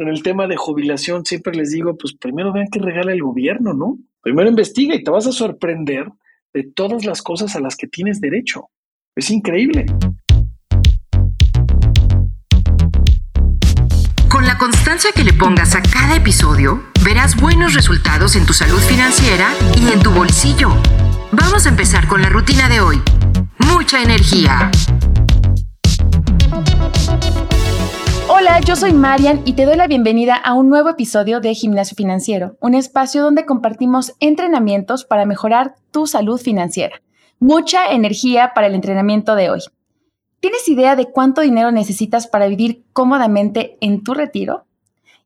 en el tema de jubilación siempre les digo, pues primero vean qué regala el gobierno, ¿no? Primero investiga y te vas a sorprender de todas las cosas a las que tienes derecho. Es increíble. Con la constancia que le pongas a cada episodio, verás buenos resultados en tu salud financiera y en tu bolsillo. Vamos a empezar con la rutina de hoy. Mucha energía. Hola, yo soy Marian y te doy la bienvenida a un nuevo episodio de Gimnasio Financiero, un espacio donde compartimos entrenamientos para mejorar tu salud financiera. Mucha energía para el entrenamiento de hoy. ¿Tienes idea de cuánto dinero necesitas para vivir cómodamente en tu retiro?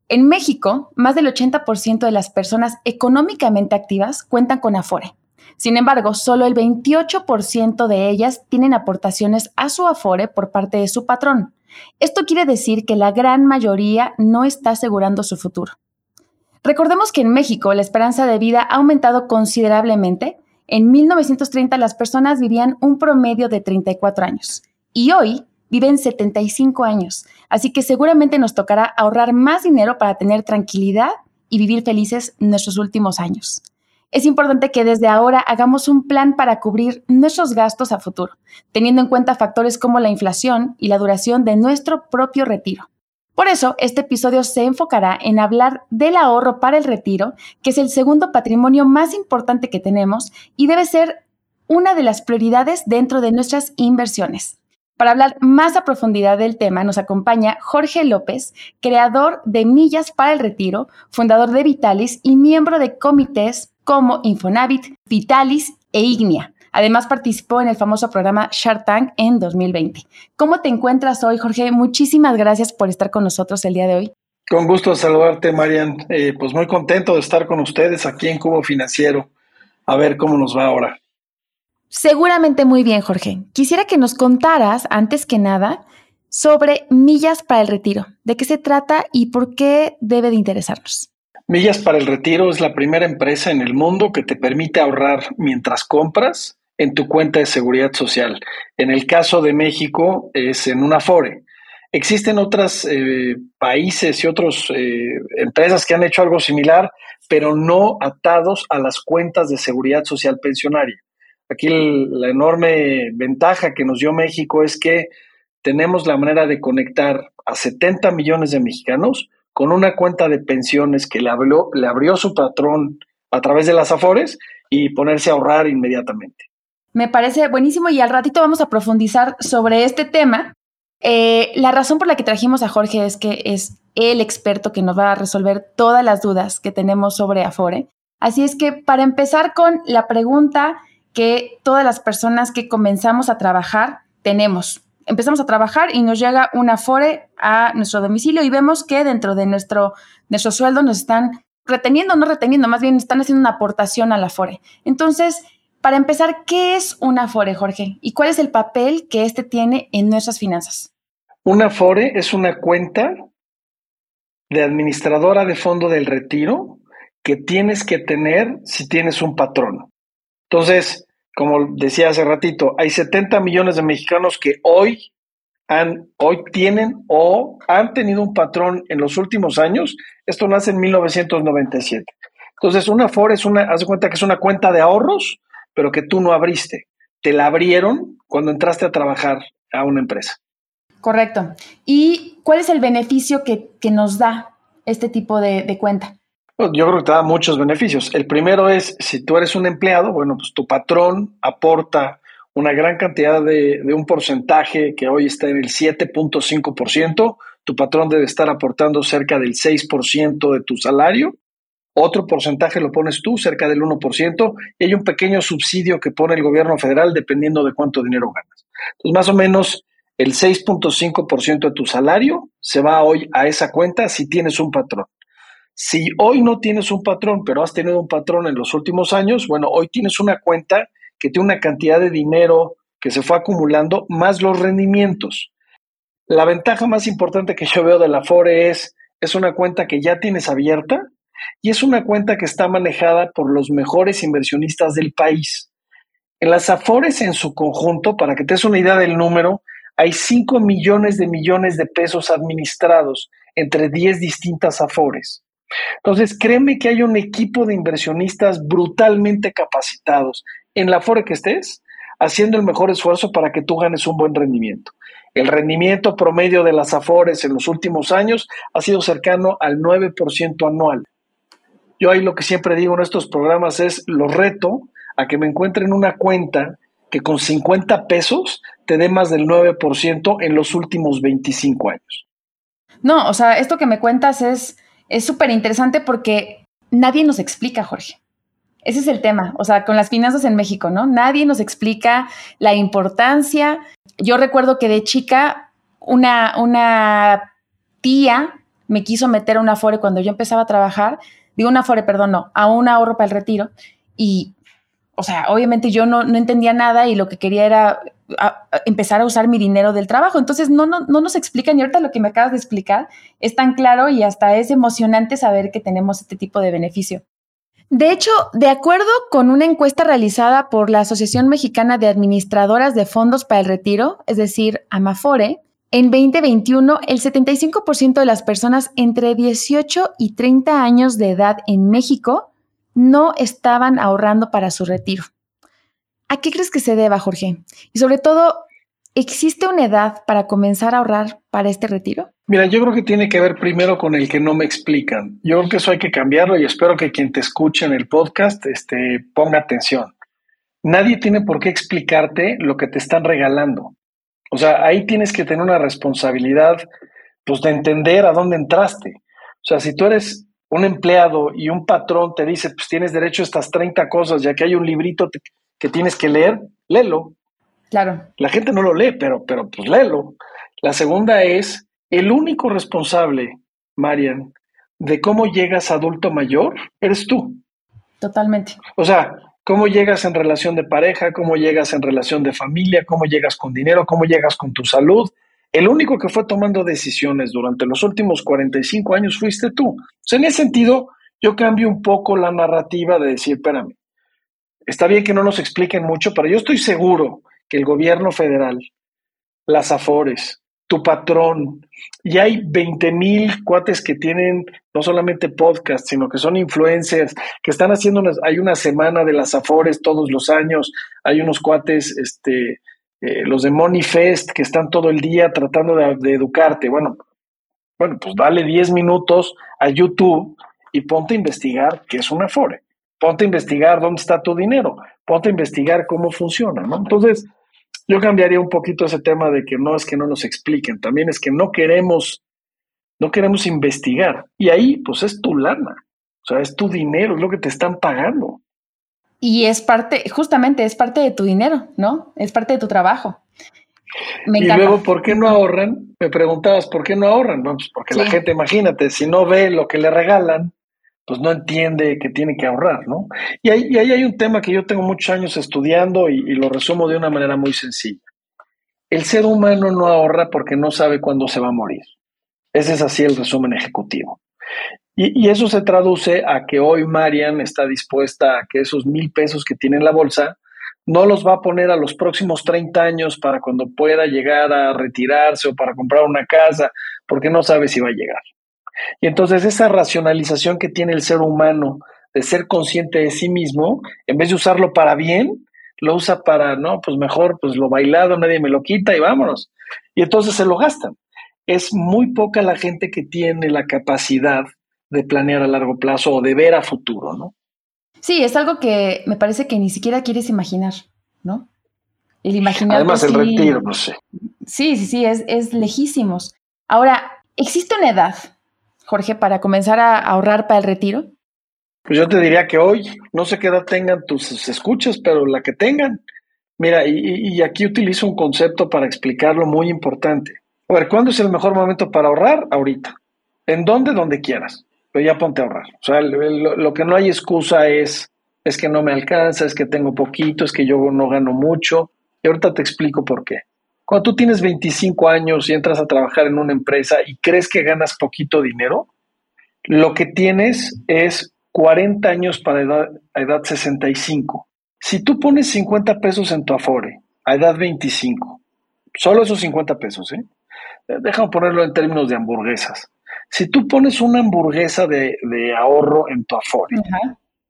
En México, más del 80% de las personas económicamente activas cuentan con Afore. Sin embargo, solo el 28% de ellas tienen aportaciones a su Afore por parte de su patrón. Esto quiere decir que la gran mayoría no está asegurando su futuro. Recordemos que en México la esperanza de vida ha aumentado considerablemente. En 1930 las personas vivían un promedio de 34 años y hoy viven 75 años, así que seguramente nos tocará ahorrar más dinero para tener tranquilidad y vivir felices nuestros últimos años. Es importante que desde ahora hagamos un plan para cubrir nuestros gastos a futuro, teniendo en cuenta factores como la inflación y la duración de nuestro propio retiro. Por eso, este episodio se enfocará en hablar del ahorro para el retiro, que es el segundo patrimonio más importante que tenemos y debe ser una de las prioridades dentro de nuestras inversiones. Para hablar más a profundidad del tema, nos acompaña Jorge López, creador de Millas para el Retiro, fundador de Vitalis y miembro de comités como Infonavit, Vitalis e Ignia. Además participó en el famoso programa Shark Tank en 2020. ¿Cómo te encuentras hoy, Jorge? Muchísimas gracias por estar con nosotros el día de hoy. Con gusto saludarte, Marian. Eh, pues muy contento de estar con ustedes aquí en Cubo Financiero. A ver cómo nos va ahora. Seguramente muy bien, Jorge. Quisiera que nos contaras, antes que nada, sobre Millas para el Retiro. ¿De qué se trata y por qué debe de interesarnos? Millas para el Retiro es la primera empresa en el mundo que te permite ahorrar mientras compras en tu cuenta de seguridad social. En el caso de México es en una Afore. Existen otros eh, países y otras eh, empresas que han hecho algo similar, pero no atados a las cuentas de seguridad social pensionaria. Aquí la enorme ventaja que nos dio México es que tenemos la manera de conectar a 70 millones de mexicanos con una cuenta de pensiones que le abrió, le abrió su patrón a través de las Afores y ponerse a ahorrar inmediatamente. Me parece buenísimo y al ratito vamos a profundizar sobre este tema. Eh, la razón por la que trajimos a Jorge es que es el experto que nos va a resolver todas las dudas que tenemos sobre Afore. Así es que para empezar con la pregunta que todas las personas que comenzamos a trabajar tenemos empezamos a trabajar y nos llega un Afore a nuestro domicilio y vemos que dentro de nuestro, nuestro sueldo nos están reteniendo, no reteniendo, más bien están haciendo una aportación al Afore. Entonces, para empezar, ¿qué es un Afore, Jorge? ¿Y cuál es el papel que éste tiene en nuestras finanzas? Un Afore es una cuenta de administradora de fondo del retiro que tienes que tener si tienes un patrón. Entonces, como decía hace ratito, hay 70 millones de mexicanos que hoy han, hoy tienen o han tenido un patrón en los últimos años. Esto nace en 1997. Entonces, una FOR es una, haz de cuenta que es una cuenta de ahorros, pero que tú no abriste. Te la abrieron cuando entraste a trabajar a una empresa. Correcto. ¿Y cuál es el beneficio que, nos da este tipo de cuenta? Yo creo que te da muchos beneficios. El primero es, si tú eres un empleado, bueno, pues tu patrón aporta una gran cantidad de, un porcentaje que hoy está en el 7.5%. Tu patrón debe estar aportando cerca del 6% de tu salario. Otro porcentaje lo pones tú, cerca del 1%, y hay un pequeño subsidio que pone el gobierno federal dependiendo de cuánto dinero ganas. Entonces, más o menos el 6.5% de tu salario se va hoy a esa cuenta si tienes un patrón. Si hoy no tienes un patrón, pero has tenido un patrón en los últimos años, bueno, hoy tienes una cuenta que tiene una cantidad de dinero que se fue acumulando más los rendimientos. La ventaja más importante que yo veo de la FORE es, es una cuenta que ya tienes abierta y es una cuenta que está manejada por los mejores inversionistas del país. En las Afores en su conjunto, para que te des una idea del número, hay 5 millones de millones de pesos administrados entre 10 distintas afores. Entonces, créeme que hay un equipo de inversionistas brutalmente capacitados en la afore que estés, haciendo el mejor esfuerzo para que tú ganes un buen rendimiento. El rendimiento promedio de las afores en los últimos años ha sido cercano al 9% anual. Yo ahí lo que siempre digo en estos programas es, lo reto a que me encuentren una cuenta que con 50 pesos te dé más del 9% en los últimos 25 años. No, o sea, esto que me cuentas es súper interesante porque nadie nos explica, Jorge. Ese es el tema, o sea, con las finanzas en México, ¿no? Nadie nos explica la importancia. Yo recuerdo que de chica una, una tía me quiso meter a una Afore cuando yo empezaba a trabajar, digo una Afore, perdón, no, a un ahorro para el retiro y o sea, obviamente yo no, entendía nada y lo que quería era empezar a usar mi dinero del trabajo. Entonces, no, no, no nos explican, y ahorita lo que me acabas de explicar es tan claro y hasta es emocionante saber que tenemos este tipo de beneficio. De hecho, de acuerdo con una encuesta realizada por la Asociación Mexicana de Administradoras de Fondos para el Retiro, es decir, Amafore, en 2021 el 75% de las personas entre 18 y 30 años de edad en México no estaban ahorrando para su retiro. ¿A qué crees que se deba, Jorge? Y sobre todo, ¿existe una edad para comenzar a ahorrar para este retiro? Mira, yo creo que tiene que ver primero con el que no me explican. Yo creo que eso hay que cambiarlo y espero que quien te escuche en el podcast este, ponga atención. Nadie tiene por qué explicarte lo que te están regalando. O sea, ahí tienes que tener una responsabilidad pues, de entender a dónde entraste. O sea, si tú eres un empleado y un patrón te dice, pues tienes derecho a estas 30 cosas, ya que hay un librito que tienes que leer, léelo. Claro. La gente no lo lee, pero, pero pues léelo. La segunda es, el único responsable, Marian, de cómo llegas adulto mayor, eres tú. Totalmente. O sea, cómo llegas en relación de pareja, cómo llegas en relación de familia, cómo llegas con dinero, cómo llegas con tu salud, el único que fue tomando decisiones durante los últimos 45 años fuiste tú. en ese sentido, yo cambio un poco la narrativa de decir, espérame, está bien que no nos expliquen mucho, pero yo estoy seguro que el gobierno federal, las AFORES, tu patrón, y hay 20 mil cuates que tienen no solamente podcast, sino que son influencers, que están haciendo, hay una semana de las AFORES todos los años, hay unos cuates, este, eh, los de Money Fest que están todo el día tratando de, educarte. Bueno, bueno, pues dale 10 minutos a YouTube y ponte a investigar qué es una Afore. Ponte a investigar dónde está tu dinero. Ponte a investigar cómo funciona, ¿no? Entonces, yo cambiaría un poquito ese tema de que no es que no nos expliquen, también es que no queremos, no queremos investigar. Y ahí, pues es tu lana. O sea, es tu dinero, es lo que te están pagando. Y es parte, justamente es parte de tu dinero, ¿no? Es parte de tu trabajo. y luego, ¿por qué no ahorran? Me preguntabas, ¿por qué no ahorran? Bueno, pues porque la gente, imagínate, si no ve lo que le regalan, pues no entiende que tiene que ahorrar, ¿no? Y ahí, ahí hay un tema que yo tengo muchos años estudiando y, y, lo resumo de una manera muy sencilla. El ser humano no ahorra porque no sabe cuándo se va a morir. Ese es así el resumen ejecutivo. Y, eso se traduce a que hoy Marian está dispuesta a que esos mil pesos que tiene en la bolsa no los va a poner a los próximos 30 años para cuando pueda llegar a retirarse o para comprar una casa, porque no sabe si va a llegar. Y entonces esa racionalización que tiene el ser humano de ser consciente de sí mismo, en vez de usarlo para bien, lo usa para, no, pues mejor, pues lo bailado, nadie me lo quita y vámonos. Y entonces se lo gastan. Es muy poca la gente que tiene la capacidad de planear a largo plazo o de ver a futuro, ¿no? Sí, es algo que me parece que ni siquiera quieres imaginar, ¿no? El imaginar. Además, el retiro, no sé. Sí, sí, sí, es, es lejísimos. Ahora, ¿existe una edad, Jorge, para comenzar a ahorrar para el retiro? Pues yo te diría que hoy, no sé qué edad tengan tus escuchas, pero la que tengan. Mira, y, y aquí utilizo un concepto para explicarlo muy importante. A ver, ¿cuándo es el mejor momento para ahorrar? Ahorita. ¿En dónde? Donde quieras pero ya ponte a ahorrar. O sea, lo, que no hay excusa es, es que no me alcanza, es que tengo poquito, es que yo no gano mucho. Y ahorita te explico por qué. Cuando tú tienes 25 años y entras a trabajar en una empresa y crees que ganas poquito dinero, lo que tienes es 40 años para edad, a edad 65. Si tú pones 50 pesos en tu Afore a edad 25, solo esos 50 pesos, ¿eh? Déjame ponerlo en términos de hamburguesas. Si tú pones una hamburguesa de, ahorro en tu Afore,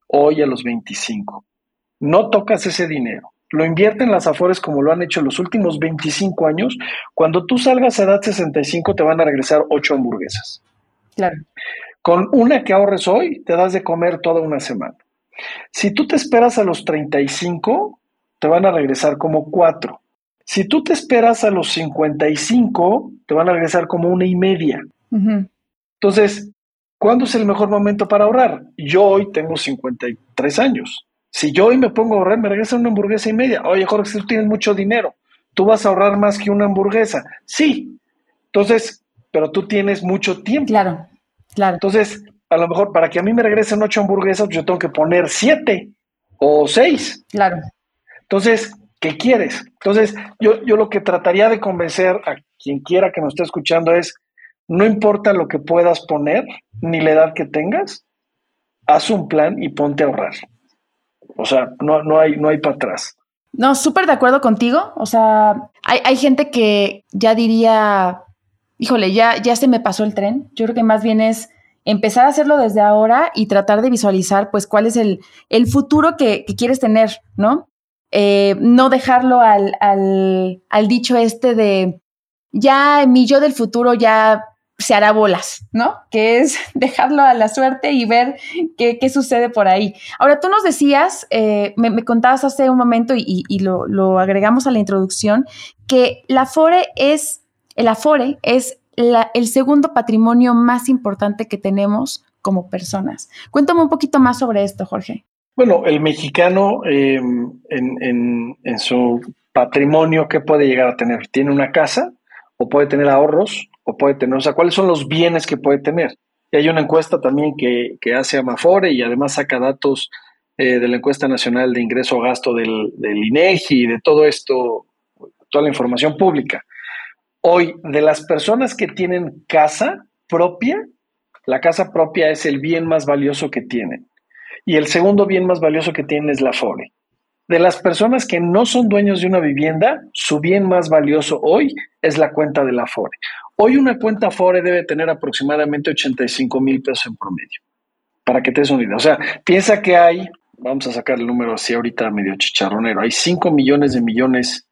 hoy a los 25, no tocas ese dinero, lo invierten las Afores como lo han hecho los últimos 25 años, cuando tú salgas a edad 65 te van a regresar 8 hamburguesas. Claro. Con una que ahorres hoy, te das de comer toda una semana. Si tú te esperas a los 35, te van a regresar como 4. Si tú te esperas a los 55, te van a regresar como una y media. Entonces, ¿cuándo es el mejor momento para ahorrar? Yo hoy tengo 53 años. Si yo hoy me pongo a ahorrar, me regresa una hamburguesa y media. Oye, Jorge, si tú tienes mucho dinero, ¿tú vas a ahorrar más que una hamburguesa? Sí. Entonces, pero tú tienes mucho tiempo. Claro, claro. Entonces, a lo mejor para que a mí me regresen ocho hamburguesas, yo tengo que poner siete o seis. Claro. Entonces, ¿qué quieres? Entonces, yo, yo lo que trataría de convencer a quien quiera que nos esté escuchando es, no importa lo que puedas poner, ni la edad que tengas, haz un plan y ponte a ahorrar. O sea, no, no, hay, no hay para atrás. No, súper de acuerdo contigo. O sea, hay, hay, gente que ya diría, híjole, ya, ya se me pasó el tren. Yo creo que más bien es empezar a hacerlo desde ahora y tratar de visualizar, pues, cuál es el, el futuro que, que, quieres tener, ¿no? Eh, no dejarlo al, al, al dicho este de, ya mi yo del futuro ya se hará bolas, ¿no? Que es dejarlo a la suerte y ver qué, qué sucede por ahí. Ahora, tú nos decías, eh, me, contabas hace un momento y, lo, lo, agregamos a la introducción, que la Afore es, el Afore es la, el segundo patrimonio más importante que tenemos como personas. Cuéntame un poquito más sobre esto, Jorge. Bueno, el mexicano eh, en, en, en su patrimonio, ¿qué puede llegar a tener? Tiene una casa o puede tener ahorros o puede tener, o sea, ¿cuáles son los bienes que puede tener? Y hay una encuesta también que, que hace Amafore y además saca datos eh, de la encuesta nacional de ingreso a gasto del, del INEGI y de todo esto, toda la información pública. Hoy, de las personas que tienen casa propia, la casa propia es el bien más valioso que tienen. Y el segundo bien más valioso que tienen es la FORE. De las personas que no son dueños de una vivienda, su bien más valioso hoy es la cuenta de la FORE. Hoy una cuenta FORE debe tener aproximadamente 85 mil pesos en promedio, para que te des una idea. O sea, piensa que hay, vamos a sacar el número así ahorita medio chicharronero, hay 5 millones de millones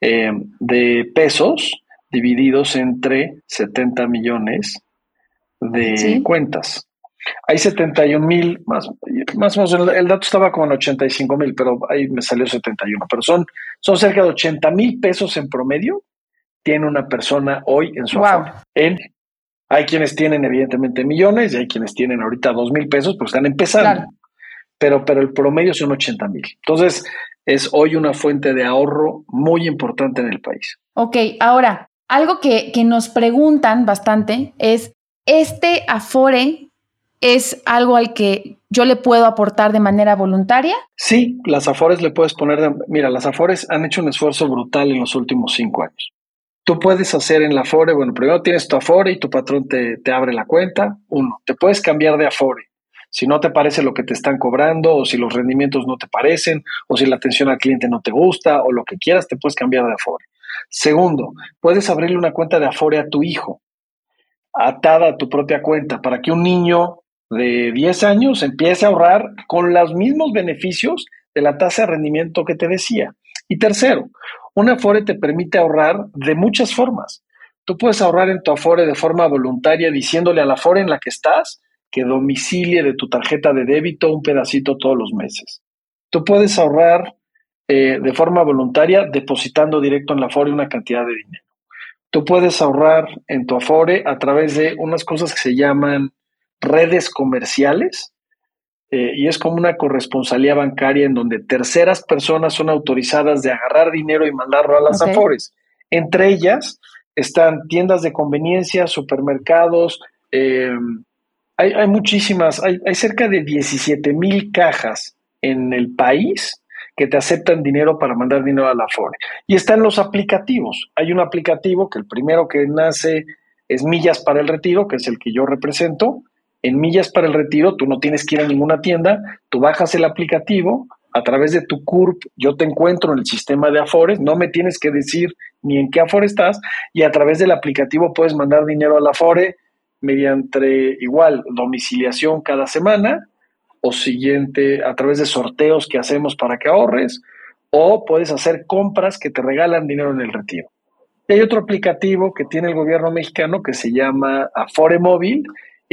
eh, de pesos divididos entre 70 millones de cuentas. Hay 71 mil, más, más o menos, el, dato estaba como en 85 mil, pero ahí me salió 71. Pero son, son cerca de 80 mil pesos en promedio, tiene una persona hoy en su wow. En, hay quienes tienen evidentemente millones y hay quienes tienen ahorita 2 mil pesos, pues están empezando. Claro. Pero, pero el promedio son 80 mil. Entonces, es hoy una fuente de ahorro muy importante en el país. Ok, ahora, algo que, que nos preguntan bastante es, ¿este Afore es algo al que yo le puedo aportar de manera voluntaria? Sí, las Afores le puedes poner, de, mira, las Afores han hecho un esfuerzo brutal en los últimos cinco años. Tú puedes hacer en la Afore, bueno, primero tienes tu Afore y tu patrón te, te abre la cuenta. Uno, te puedes cambiar de Afore. Si no te parece lo que te están cobrando, o si los rendimientos no te parecen, o si la atención al cliente no te gusta, o lo que quieras, te puedes cambiar de Afore. Segundo, puedes abrirle una cuenta de Afore a tu hijo, atada a tu propia cuenta, para que un niño de 10 años empiece a ahorrar con los mismos beneficios de la tasa de rendimiento que te decía. Y tercero, un Afore te permite ahorrar de muchas formas. Tú puedes ahorrar en tu Afore de forma voluntaria diciéndole a la Afore en la que estás que domicilie de tu tarjeta de débito un pedacito todos los meses. Tú puedes ahorrar eh, de forma voluntaria depositando directo en la Afore una cantidad de dinero. Tú puedes ahorrar en tu Afore a través de unas cosas que se llaman redes comerciales eh, y es como una corresponsalía bancaria en donde terceras personas son autorizadas de agarrar dinero y mandarlo a las okay. Afores. Entre ellas están tiendas de conveniencia, supermercados, eh, hay, hay, muchísimas, hay, hay cerca de 17 mil cajas en el país que te aceptan dinero para mandar dinero a la Afore. Y están los aplicativos. Hay un aplicativo que el primero que nace es Millas para el Retiro, que es el que yo represento. En Millas para el Retiro tú no tienes que ir a ninguna tienda, tú bajas el aplicativo, a través de tu CURP yo te encuentro en el sistema de Afores, no me tienes que decir ni en qué Afore estás, y a través del aplicativo puedes mandar dinero a la Afore mediante igual domiciliación cada semana o siguiente a través de sorteos que hacemos para que ahorres o puedes hacer compras que te regalan dinero en el retiro. Y hay otro aplicativo que tiene el gobierno mexicano que se llama Afore Móvil.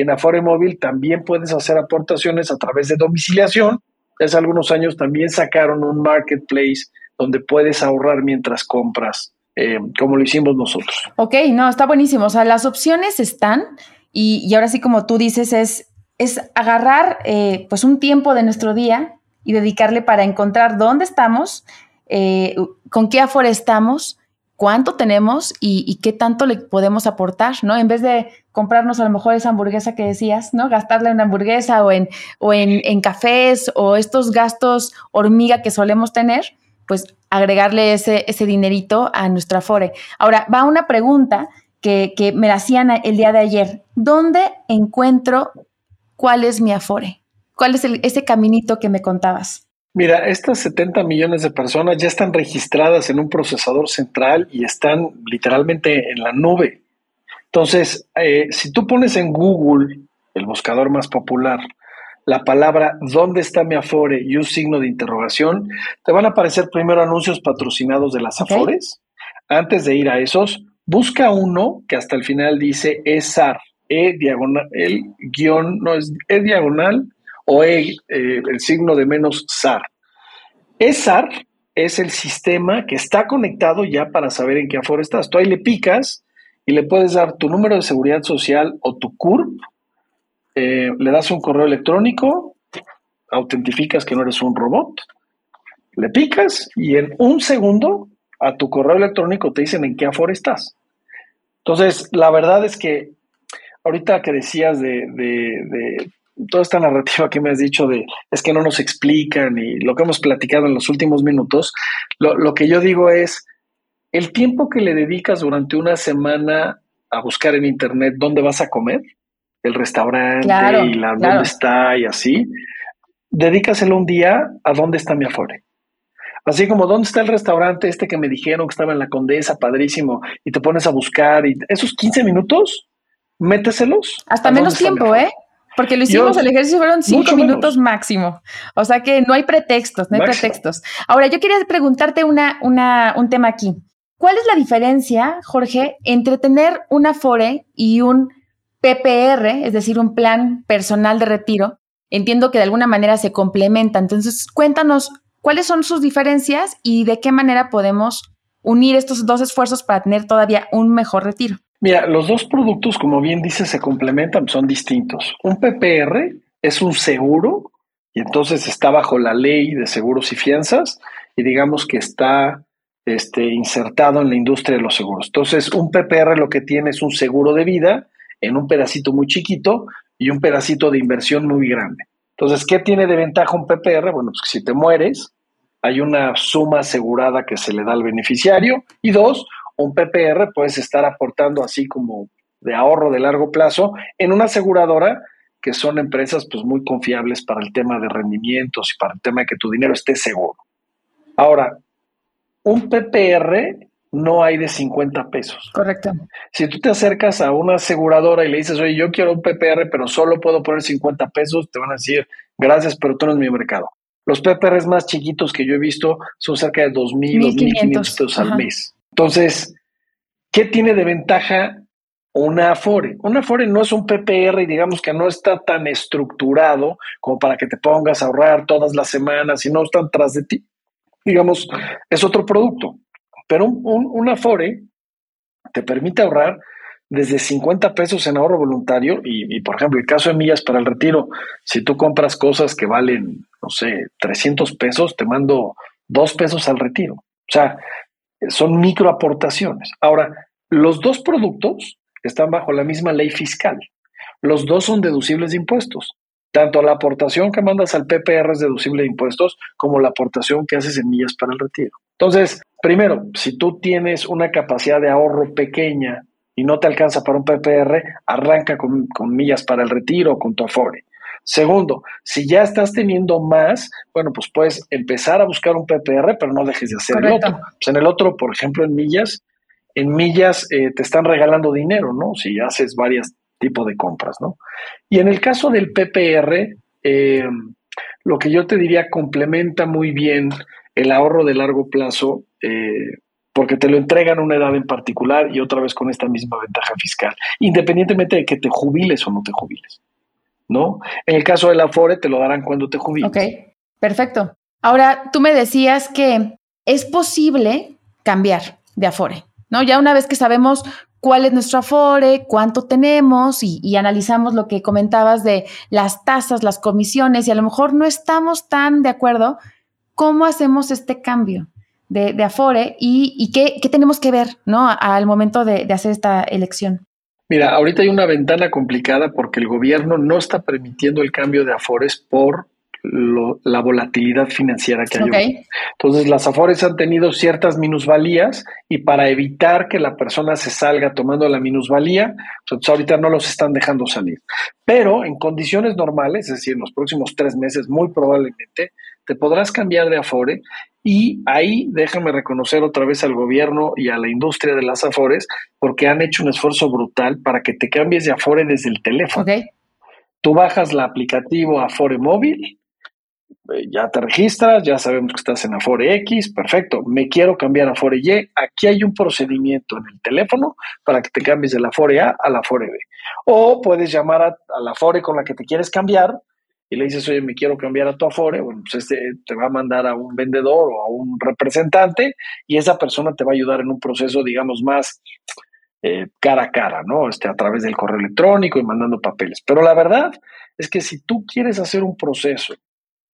En Afore Móvil también puedes hacer aportaciones a través de domiciliación. Hace algunos años también sacaron un marketplace donde puedes ahorrar mientras compras, eh, como lo hicimos nosotros. Ok, no, está buenísimo. O sea, las opciones están y, ahora sí, como tú dices, es, es agarrar eh, pues un tiempo de nuestro día y dedicarle para encontrar dónde estamos, eh, con qué aforestamos cuánto tenemos y, qué tanto le podemos aportar, ¿no? En vez de comprarnos a lo mejor esa hamburguesa que decías, ¿no? Gastarle en una hamburguesa o en, o en, cafés o estos gastos hormiga que solemos tener, pues agregarle ese, ese dinerito a nuestra Afore. Ahora, va una pregunta que, me la hacían el día de ayer. ¿Dónde encuentro cuál es mi Afore? ¿Cuál es ese caminito que me contabas? Mira, estas 70 millones de personas ya están registradas en un procesador central y están literalmente en la nube. Entonces, eh, si tú pones en Google, el buscador más popular, la palabra ¿dónde está mi Afore? y un signo de interrogación, te van a aparecer primero anuncios patrocinados de las Afores. Antes de ir a esos, busca uno que hasta el final dice ESAR, E diagonal, el guion, no es E diagonal o e, eh, el signo de menos SAR. ESAR es el sistema que está conectado ya para saber en qué aforo estás. Tú ahí le picas y le puedes dar tu número de seguridad social o tu CURP, eh, le das un correo electrónico, autentificas que no eres un robot, le picas y en un segundo a tu correo electrónico te dicen en qué aforo estás. Entonces, la verdad es que ahorita que decías de toda esta narrativa que me has dicho de es que no nos explican y lo que hemos platicado en los últimos minutos, lo, que yo digo es el tiempo que le dedicas durante una semana a buscar en internet dónde vas a comer, el restaurante y la dónde está y así, dedícaselo un día a dónde está mi Afore. Así como dónde está el restaurante este que me dijeron que estaba en la Condesa, padrísimo, y te pones a buscar y esos 15 minutos, méteselos. Hasta menos tiempo, ¿eh? Porque lo hicimos, el ejercicio fueron cinco minutos máximo. O sea que no hay pretextos, no hay pretextos. Ahora, yo quería preguntarte una, una, un tema aquí. ¿Cuál es la diferencia, Jorge, entre tener un Afore y un PPR, es decir, un plan personal de retiro? Entiendo que de alguna manera se complementan. Entonces, cuéntanos cuáles son sus diferencias y de qué manera podemos unir estos dos esfuerzos para tener todavía un mejor retiro. Mira, los dos productos, como bien dice, se complementan, son distintos. Un PPR es un seguro y entonces está bajo la ley de seguros y fianzas y digamos que está este, insertado en la industria de los seguros. Entonces, un PPR lo que tiene es un seguro de vida en un pedacito muy chiquito y un pedacito de inversión muy grande. Entonces, ¿qué tiene de ventaja un PPR? Bueno, pues que si te mueres, hay una suma asegurada que se le da al beneficiario y dos, un PPR puedes estar aportando así como de ahorro de largo plazo en una aseguradora que son empresas pues muy confiables para el tema de rendimientos y para el tema de que tu dinero esté seguro. Ahora, un PPR no hay de 50 pesos. Correcto. Si tú te acercas a una aseguradora y le dices, oye, yo quiero un PPR, pero solo puedo poner 50 pesos, te van a decir, gracias, pero tú no es mi mercado. Los PPRs más chiquitos que yo he visto son cerca de 2.000, 2.500 pesos al mes. Entonces, ¿qué tiene de ventaja una Afore? Una Afore no es un PPR y digamos que no está tan estructurado como para que te pongas a ahorrar todas las semanas y no están tras de ti. Digamos, es otro producto. Pero un, una Afore te permite ahorrar desde 50 pesos en ahorro voluntario y, y, por ejemplo, el caso de millas para el retiro, si tú compras cosas que valen, no sé, 300 pesos, te mando dos pesos al retiro. O sea, son microaportaciones. Ahora, los dos productos están bajo la misma ley fiscal. Los dos son deducibles de impuestos. Tanto la aportación que mandas al PPR es deducible de impuestos como la aportación que haces en millas para el retiro. Entonces, primero, si tú tienes una capacidad de ahorro pequeña y no te alcanza para un PPR, arranca con, con millas para el retiro o con tu Afore. Segundo, si ya estás teniendo más, bueno, pues puedes empezar a buscar un PPR, pero no dejes de hacer el otro. Pues en el otro, por ejemplo, en millas, en millas eh, te están regalando dinero, ¿no? Si haces varias tipo de compras, ¿no? Y en el caso del PPR, eh, lo que yo te diría complementa muy bien el ahorro de largo plazo, eh, porque te lo entregan a una edad en particular y otra vez con esta misma ventaja fiscal, independientemente de que te jubiles o no te jubiles, ¿no? En el caso del Afore te lo darán cuando te jubiles. Ok, perfecto. Ahora, tú me decías que es posible cambiar de Afore, ¿no? Ya una vez que sabemos cuál es nuestro Afore, cuánto tenemos y, analizamos lo que comentabas de las tasas, las comisiones y a lo mejor no estamos tan de acuerdo, ¿cómo hacemos este cambio? de, Afore y, qué, tenemos que ver ¿no? al momento de, hacer esta elección. Mira, ahorita hay una ventana complicada porque el gobierno no está permitiendo el cambio de Afores por la volatilidad financiera que hay. Entonces, las Afores han tenido ciertas minusvalías y para evitar que la persona se salga tomando la minusvalía, pues ahorita no los están dejando salir. Pero en condiciones normales, es decir, en los próximos tres meses, muy probablemente, te podrás cambiar de Afore y ahí déjame reconocer otra vez al gobierno y a la industria de las Afores porque han hecho un esfuerzo brutal para que te cambies de Afore desde el teléfono. Tú bajas el aplicativo Afore móvil, ya te registras, ya sabemos que estás en Afore X, perfecto, me quiero cambiar a Afore Y, aquí hay un procedimiento en el teléfono para que te cambies de la Afore A a la Afore B. O puedes llamar a, a la Afore con la que te quieres cambiar y le dices, oye, me quiero cambiar a tu Afore, bueno, pues este te va a mandar a un vendedor o a un representante y esa persona te va a ayudar en un proceso, digamos, más eh, cara a cara, ¿no? Este, a través del correo electrónico y mandando papeles. Pero la verdad es que si tú quieres hacer un proceso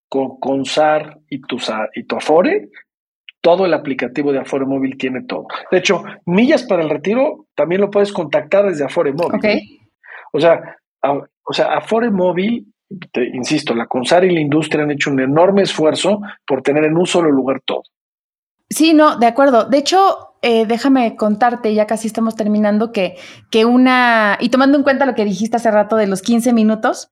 con, con SAR y tu, y tu Afore, todo el aplicativo de Afore Móvil tiene todo. De hecho, millas para el retiro también lo puedes contactar desde Afore Móvil. Okay. O sea, o sea, Afore Móvil insisto, la CONSAR y la industria han hecho un enorme esfuerzo por tener en un solo lugar todo. Sí, no, de acuerdo. De hecho, eh, déjame contarte, ya casi estamos terminando, que, que una, y tomando en cuenta lo que dijiste hace rato de los 15 minutos,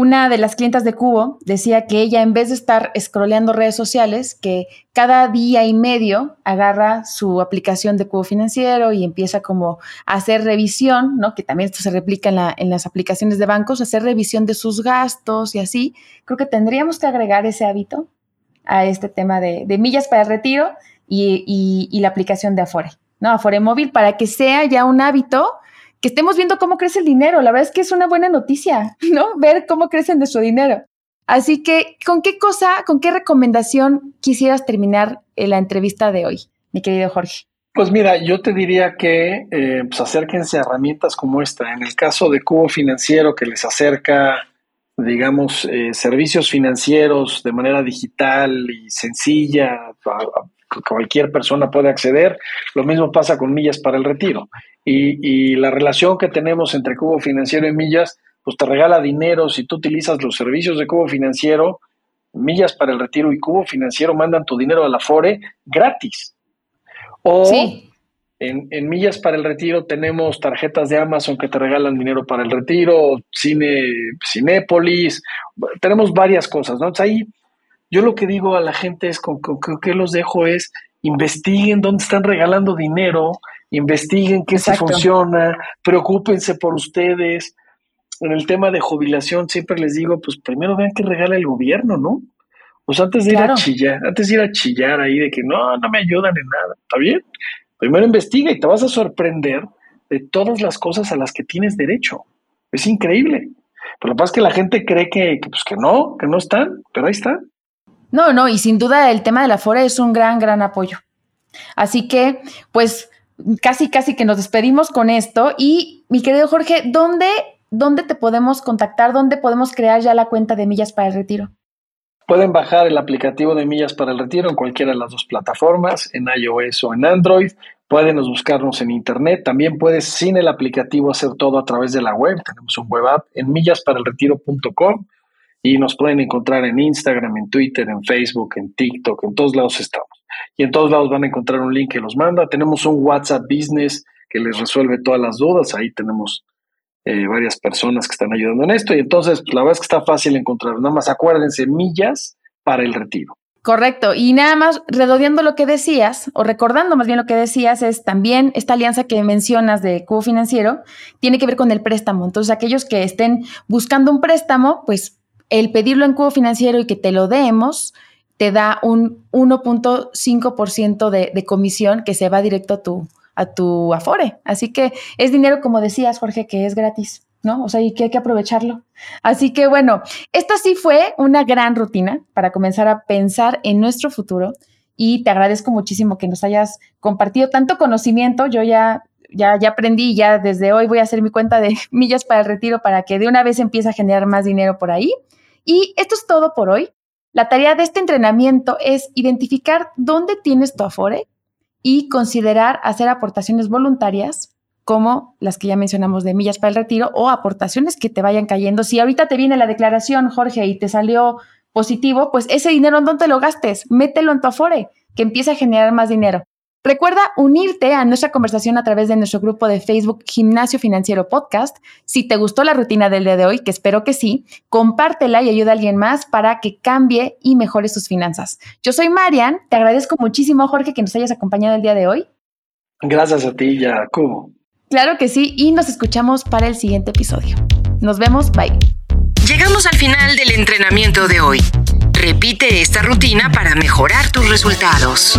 una de las clientas de Cubo decía que ella, en vez de estar scrolleando redes sociales, que cada día y medio agarra su aplicación de Cubo Financiero y empieza como a hacer revisión, ¿no? Que también esto se replica en, la, en las aplicaciones de bancos, hacer revisión de sus gastos y así. Creo que tendríamos que agregar ese hábito a este tema de, millas para el retiro y, y la aplicación de Afore, ¿no? Afore móvil para que sea ya un hábito que estemos viendo cómo crece el dinero. La verdad es que es una buena noticia, ¿no? Ver cómo crece nuestro dinero. Así que, ¿con qué cosa, con qué recomendación quisieras terminar la entrevista de hoy, mi querido Jorge? Pues mira, yo te diría que eh, pues acérquense a herramientas como esta. En el caso de Cubo Financiero, que les acerca, digamos, eh, servicios financieros de manera digital y sencilla, cualquier persona puede acceder. Lo mismo pasa con Millas para el Retiro. Y, la relación que tenemos entre Cubo Financiero y Millas, pues te regala dinero si tú utilizas los servicios de Cubo Financiero, Millas para el Retiro y Cubo Financiero mandan tu dinero a la FORE gratis. O en, Millas para el Retiro tenemos tarjetas de Amazon que te regalan dinero para el retiro, cine, Cinépolis, tenemos varias cosas, ¿no? Entonces ahí yo lo que digo a la gente es, con, con, que los dejo es, investiguen dónde están regalando dinero, investiguen qué se funciona, preocúpense por ustedes. En el tema de jubilación siempre les digo, pues primero vean qué regala el gobierno, ¿no? Pues antes de ir a chillar, antes de ir a chillar ahí de que no, no me ayudan en nada, ¿está bien? Primero investiga y te vas a sorprender de todas las cosas a las que tienes derecho. Es increíble. Pero lo que pasa es que la gente cree que, que, pues que no, que no están, pero ahí están. No, no, y sin duda el tema de la FORE es un gran, gran apoyo. Así que, pues, casi, casi que nos despedimos con esto. Y, mi querido Jorge, ¿dónde, dónde te podemos contactar? ¿Dónde podemos crear ya la cuenta de Millas para el Retiro? Pueden bajar el aplicativo de Millas para el Retiro en cualquiera de las dos plataformas, en iOS o en Android. Pueden buscarnos en Internet. También puedes, sin el aplicativo, hacer todo a través de la web. Tenemos un web app en millasparalretiro.com y nos pueden encontrar en Instagram, en Twitter, en Facebook, en TikTok, en todos lados estamos. Y en todos lados van a encontrar un link que los manda. Tenemos un WhatsApp Business que les resuelve todas las dudas. Ahí tenemos eh, varias personas que están ayudando en esto. Y entonces, pues, la verdad es que está fácil encontrar. Nada más acuérdense, millas para el retiro. Correcto. Y nada más redondeando lo que decías, o recordando más bien lo que decías, es también esta alianza que mencionas de cubo financiero tiene que ver con el préstamo. Entonces, aquellos que estén buscando un préstamo, pues el pedirlo en cubo financiero y que te lo demos, te da un 1.5% de, comisión que se va directo a tu, a tu Afore. Así que es dinero, como decías, Jorge, que es gratis. ¿no? O sea, y que hay que aprovecharlo. Así que bueno, esta sí fue una gran rutina para comenzar a pensar en nuestro futuro y te agradezco muchísimo que nos hayas compartido tanto conocimiento. Yo ya ya, ya aprendí, ya desde hoy voy a hacer mi cuenta de millas para el retiro para que de una vez empiece a generar más dinero por ahí. Y esto es todo por hoy. La tarea de este entrenamiento es identificar dónde tienes tu Afore y considerar hacer aportaciones voluntarias como las que ya mencionamos de millas para el retiro o aportaciones que te vayan cayendo. Si ahorita te viene la declaración, Jorge, y te salió positivo, pues ese dinero, ¿dónde lo gastes? Mételo en tu Afore, que empiece a generar más dinero. Recuerda unirte a nuestra conversación a través de nuestro grupo de Facebook Gimnasio Financiero Podcast. Si te gustó la rutina del día de hoy, que espero que sí, compártela y ayuda a alguien más para que cambie y mejore sus finanzas. Yo soy Marian, te agradezco muchísimo, Jorge, que nos hayas acompañado el día de hoy. Gracias a ti, Jacobo. Claro que sí, y nos escuchamos para el siguiente episodio. Nos vemos, bye. Llegamos al final del entrenamiento de hoy. Repite esta rutina para mejorar tus resultados.